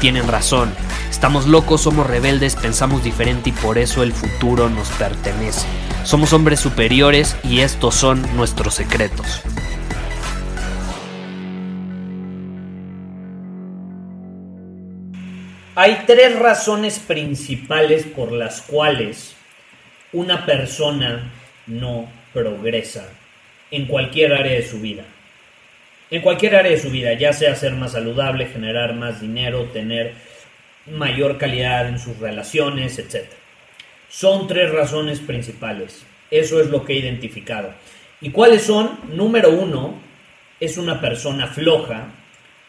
tienen razón. Estamos locos, somos rebeldes, pensamos diferente y por eso el futuro nos pertenece. Somos hombres superiores y estos son nuestros secretos. Hay tres razones principales por las cuales una persona no progresa en cualquier área de su vida. En cualquier área de su vida, ya sea ser más saludable, generar más dinero, tener mayor calidad en sus relaciones, etc. Son tres razones principales. Eso es lo que he identificado. ¿Y cuáles son? Número uno, es una persona floja.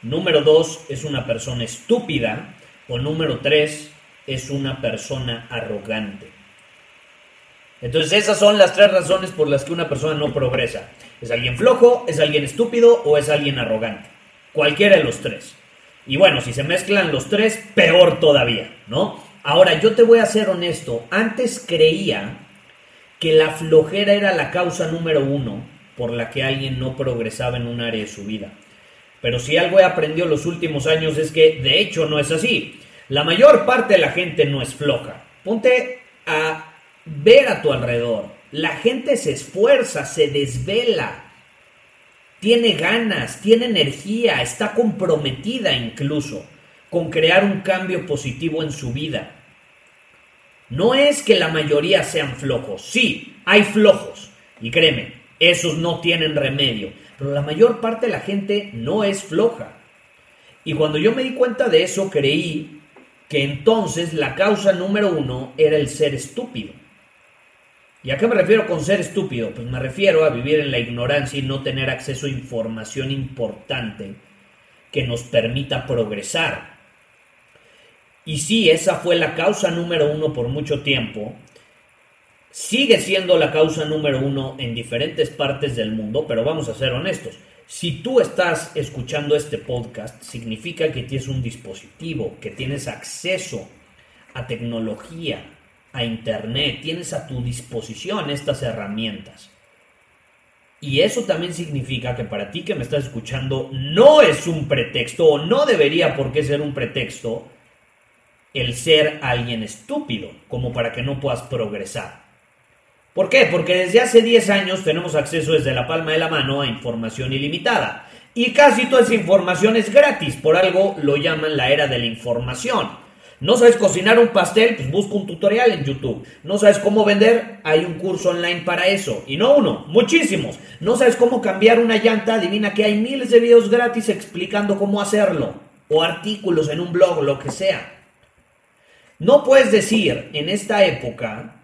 Número dos, es una persona estúpida. O número tres, es una persona arrogante. Entonces esas son las tres razones por las que una persona no progresa. ¿Es alguien flojo, es alguien estúpido o es alguien arrogante? Cualquiera de los tres. Y bueno, si se mezclan los tres, peor todavía, ¿no? Ahora, yo te voy a ser honesto. Antes creía que la flojera era la causa número uno por la que alguien no progresaba en un área de su vida. Pero si algo he aprendido los últimos años es que de hecho no es así. La mayor parte de la gente no es floja. Ponte a ver a tu alrededor. La gente se esfuerza, se desvela, tiene ganas, tiene energía, está comprometida incluso con crear un cambio positivo en su vida. No es que la mayoría sean flojos, sí, hay flojos, y créeme, esos no tienen remedio, pero la mayor parte de la gente no es floja. Y cuando yo me di cuenta de eso, creí que entonces la causa número uno era el ser estúpido. ¿Y a qué me refiero con ser estúpido? Pues me refiero a vivir en la ignorancia y no tener acceso a información importante que nos permita progresar. Y sí, esa fue la causa número uno por mucho tiempo. Sigue siendo la causa número uno en diferentes partes del mundo, pero vamos a ser honestos. Si tú estás escuchando este podcast, significa que tienes un dispositivo, que tienes acceso a tecnología, a Internet, tienes a tu disposición estas herramientas. Y eso también significa que para ti que me estás escuchando no es un pretexto o no debería por qué ser un pretexto el ser alguien estúpido como para que no puedas progresar. ¿Por qué? Porque desde hace 10 años tenemos acceso desde la palma de la mano a información ilimitada. Y casi toda esa información es gratis, por algo lo llaman la era de la información. No sabes cocinar un pastel, pues busca un tutorial en YouTube. No sabes cómo vender, hay un curso online para eso. Y no uno, muchísimos. No sabes cómo cambiar una llanta, adivina que hay miles de videos gratis explicando cómo hacerlo. O artículos en un blog, lo que sea. No puedes decir en esta época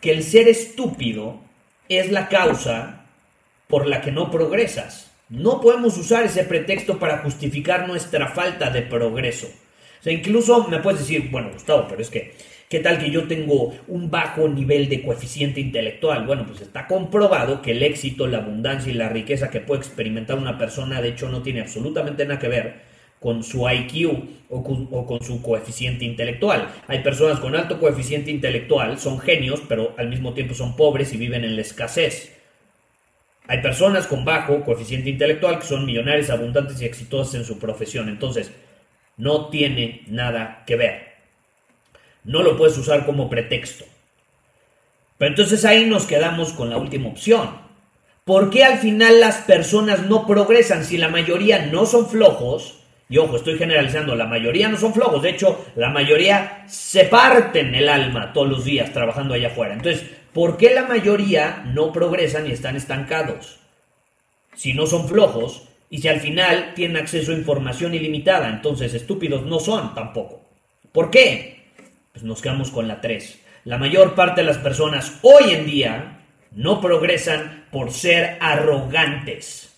que el ser estúpido es la causa por la que no progresas. No podemos usar ese pretexto para justificar nuestra falta de progreso sea, incluso me puedes decir, bueno, Gustavo, pero es que, ¿qué tal que yo tengo un bajo nivel de coeficiente intelectual? Bueno, pues está comprobado que el éxito, la abundancia y la riqueza que puede experimentar una persona, de hecho, no tiene absolutamente nada que ver con su IQ o con, su coeficiente intelectual. Hay personas con alto coeficiente intelectual, son genios, pero al mismo tiempo son pobres y viven en la escasez. Hay personas con bajo coeficiente intelectual que son millonarios, abundantes y exitosas en su profesión. Entonces, no tiene nada que ver. No lo puedes usar como pretexto. Pero entonces ahí nos quedamos con la última opción. ¿Por qué al final las personas no progresan si la mayoría no son flojos? Y ojo, estoy generalizando, la mayoría no son flojos, de hecho, la mayoría se parten el alma todos los días trabajando allá afuera. Entonces, ¿por qué la mayoría no progresan y están estancados? Si no son flojos, y si al final tienen acceso a información ilimitada, entonces estúpidos no son tampoco. ¿Por qué? Pues nos quedamos con la 3. La mayor parte de las personas hoy en día no progresan por ser arrogantes.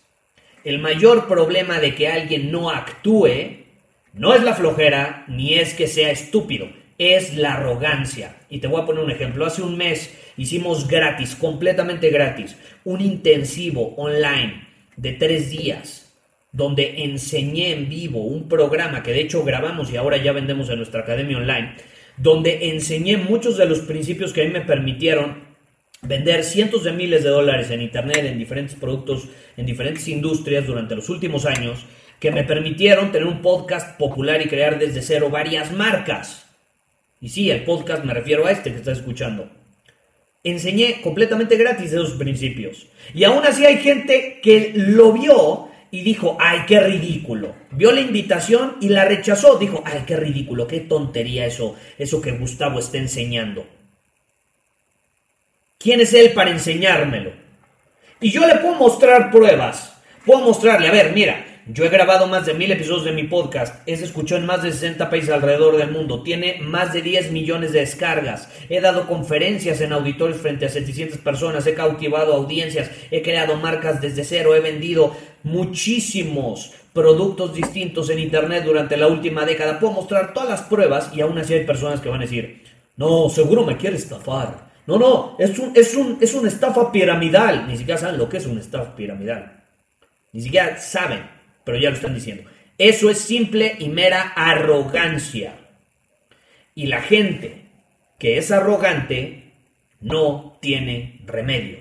El mayor problema de que alguien no actúe no es la flojera ni es que sea estúpido, es la arrogancia. Y te voy a poner un ejemplo. Hace un mes hicimos gratis, completamente gratis, un intensivo online de tres días donde enseñé en vivo un programa que de hecho grabamos y ahora ya vendemos en nuestra academia online, donde enseñé muchos de los principios que a mí me permitieron vender cientos de miles de dólares en Internet, en diferentes productos, en diferentes industrias durante los últimos años, que me permitieron tener un podcast popular y crear desde cero varias marcas. Y sí, el podcast me refiero a este que estás escuchando. Enseñé completamente gratis esos principios. Y aún así hay gente que lo vio y dijo, ay, qué ridículo. Vio la invitación y la rechazó. Dijo, ay, qué ridículo, qué tontería eso, eso que Gustavo está enseñando. ¿Quién es él para enseñármelo? Y yo le puedo mostrar pruebas. Puedo mostrarle, a ver, mira, yo he grabado más de mil episodios de mi podcast, es escuchado en más de 60 países alrededor del mundo, tiene más de 10 millones de descargas, he dado conferencias en auditorios frente a 700 personas, he cautivado audiencias, he creado marcas desde cero, he vendido muchísimos productos distintos en Internet durante la última década. Puedo mostrar todas las pruebas y aún así hay personas que van a decir, no, seguro me quiere estafar. No, no, es, un, es, un, es una estafa piramidal. Ni siquiera saben lo que es una estafa piramidal. Ni siquiera saben pero ya lo están diciendo. Eso es simple y mera arrogancia. Y la gente que es arrogante no tiene remedio.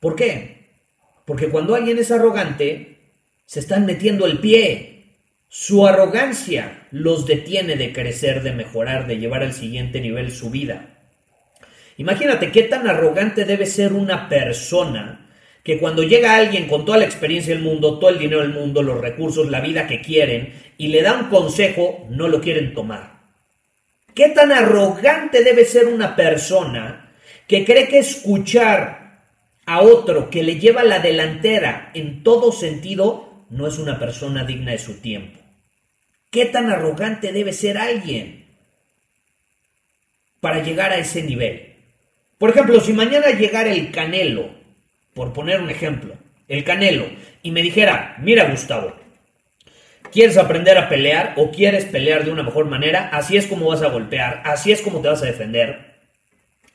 ¿Por qué? Porque cuando alguien es arrogante, se están metiendo el pie. Su arrogancia los detiene de crecer, de mejorar, de llevar al siguiente nivel su vida. Imagínate qué tan arrogante debe ser una persona que cuando llega alguien con toda la experiencia del mundo, todo el dinero del mundo, los recursos, la vida que quieren, y le da un consejo, no lo quieren tomar. ¿Qué tan arrogante debe ser una persona que cree que escuchar a otro que le lleva la delantera en todo sentido no es una persona digna de su tiempo? ¿Qué tan arrogante debe ser alguien para llegar a ese nivel? Por ejemplo, si mañana llegara el Canelo por poner un ejemplo, el Canelo, y me dijera, mira Gustavo, ¿quieres aprender a pelear o quieres pelear de una mejor manera? Así es como vas a golpear, así es como te vas a defender.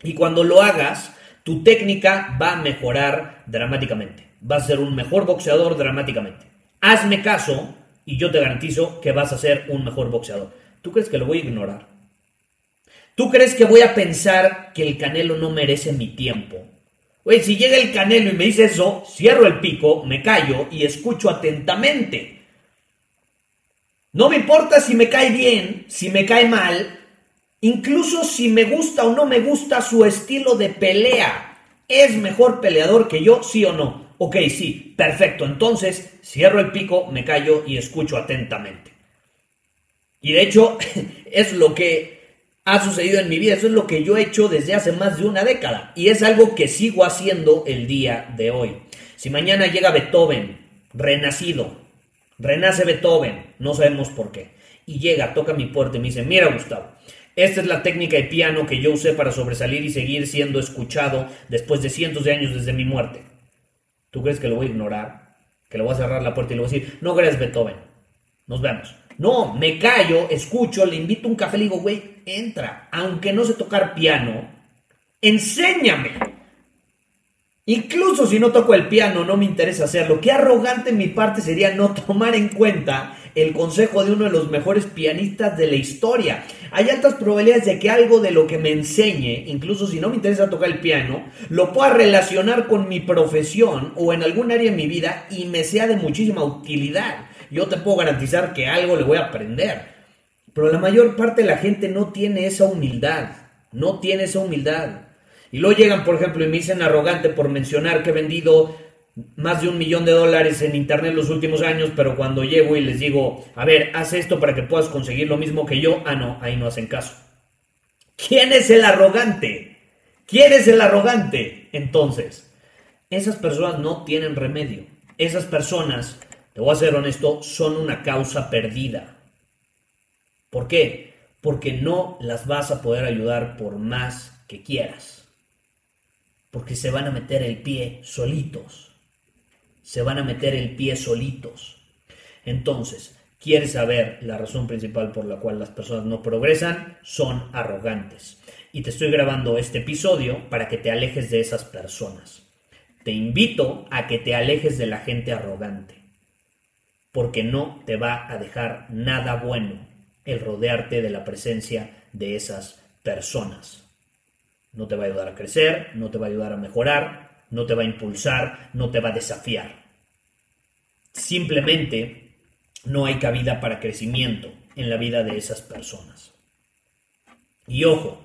Y cuando lo hagas, tu técnica va a mejorar dramáticamente. Vas a ser un mejor boxeador dramáticamente. Hazme caso y yo te garantizo que vas a ser un mejor boxeador. ¿Tú crees que lo voy a ignorar? ¿Tú crees que voy a pensar que el Canelo no merece mi tiempo? Güey, si llega el canelo y me dice eso, cierro el pico, me callo y escucho atentamente. No me importa si me cae bien, si me cae mal, incluso si me gusta o no me gusta su estilo de pelea. ¿Es mejor peleador que yo, sí o no? Ok, sí, perfecto. Entonces, cierro el pico, me callo y escucho atentamente. Y de hecho, es lo que ha sucedido en mi vida. Eso es lo que yo he hecho desde hace más de una década y es algo que sigo haciendo el día de hoy. Si mañana llega Beethoven, renacido, renace Beethoven, no sabemos por qué, y llega, toca mi puerta y me dice, mira Gustavo, esta es la técnica de piano que yo usé para sobresalir y seguir siendo escuchado después de cientos de años desde mi muerte. ¿Tú crees que lo voy a ignorar? ¿Que le voy a cerrar la puerta y le voy a decir, no crees Beethoven? Nos vemos. No, me callo, escucho, le invito un café, le digo, güey, entra, aunque no sé tocar piano, enséñame. Incluso si no toco el piano, no me interesa hacerlo. Qué arrogante mi parte sería no tomar en cuenta el consejo de uno de los mejores pianistas de la historia. Hay altas probabilidades de que algo de lo que me enseñe, incluso si no me interesa tocar el piano, lo pueda relacionar con mi profesión o en algún área de mi vida y me sea de muchísima utilidad yo te puedo garantizar que algo le voy a aprender. Pero la mayor parte de la gente no tiene esa humildad, no tiene esa humildad. Y luego llegan, por ejemplo, y me dicen arrogante por mencionar que he vendido más de un millón de dólares en internet los últimos años, pero cuando llego y les digo, a ver, haz esto para que puedas conseguir lo mismo que yo, ah, no, ahí no hacen caso. ¿Quién es el arrogante? ¿Quién es el arrogante? Entonces, esas personas no tienen remedio. Esas personas te voy a ser honesto, son una causa perdida. ¿Por qué? porque no las vas a poder ayudar por más que quieras. Porque se van a meter el pie solitos. Se van a meter el pie solitos. Entonces, ¿quieres saber la razón principal por la cual las personas no progresan? Son arrogantes. Y te estoy grabando este episodio para que te alejes de esas personas. Te invito a que te alejes de la gente arrogante. Porque no te va a dejar nada bueno el rodearte de la presencia de esas personas. No te va a ayudar a crecer, no te va a ayudar a mejorar, no te va a impulsar, no te va a desafiar. Simplemente no hay cabida para crecimiento en la vida de esas personas. Y ojo,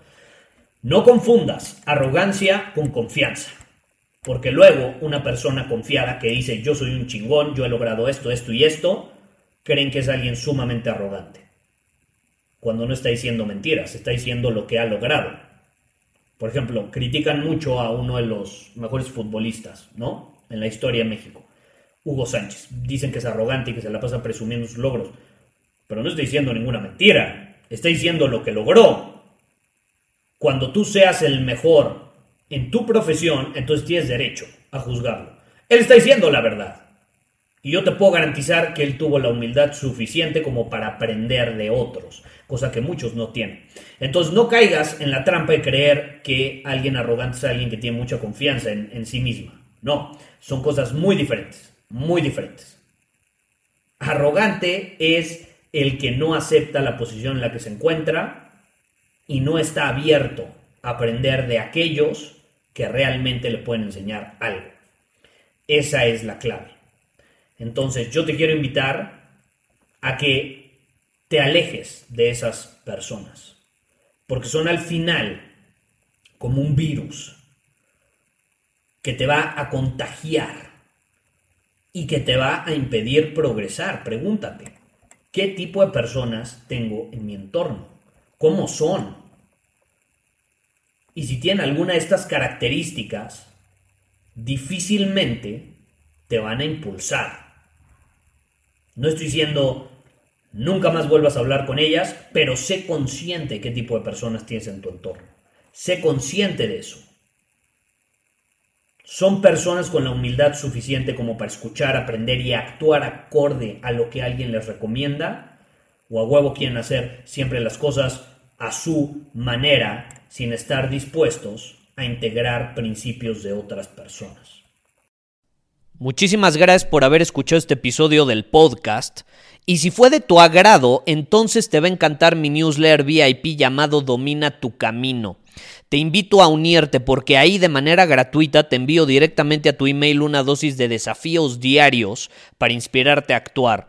no confundas arrogancia con confianza. Porque luego una persona confiada que dice yo soy un chingón, yo he logrado esto, esto y esto, creen que es alguien sumamente arrogante cuando no está diciendo mentiras, está diciendo lo que ha logrado. Por ejemplo, critican mucho a uno de los mejores futbolistas, ¿no? En la historia de México, Hugo Sánchez. Dicen que es arrogante y que se la pasa presumiendo sus logros. Pero no está diciendo ninguna mentira, está diciendo lo que logró. Cuando tú seas el mejor en tu profesión, entonces tienes derecho a juzgarlo. Él está diciendo la verdad. Y yo te puedo garantizar que él tuvo la humildad suficiente como para aprender de otros, cosa que muchos no tienen. Entonces no caigas en la trampa de creer que alguien arrogante es alguien que tiene mucha confianza en, sí misma. No, son cosas muy diferentes, muy diferentes. Arrogante es el que no acepta la posición en la que se encuentra y no está abierto aprender de aquellos que realmente le pueden enseñar algo. Esa es la clave. Entonces yo te quiero invitar a que te alejes de esas personas, porque son al final como un virus que te va a contagiar y que te va a impedir progresar. Pregúntate, ¿qué tipo de personas tengo en mi entorno? ¿Cómo son? Y si tienen alguna de estas características, difícilmente te van a impulsar. No estoy diciendo nunca más vuelvas a hablar con ellas, pero sé consciente qué tipo de personas tienes en tu entorno. Sé consciente de eso. Son personas con la humildad suficiente como para escuchar, aprender y actuar acorde a lo que alguien les recomienda, o a huevo quieren hacer siempre las cosas a su manera, sin estar dispuestos a integrar principios de otras personas. Muchísimas gracias por haber escuchado este episodio del podcast. Y si fue de tu agrado, entonces te va a encantar mi newsletter VIP llamado Domina tu Camino. Te invito a unirte porque ahí de manera gratuita te envío directamente a tu email una dosis de desafíos diarios para inspirarte a actuar.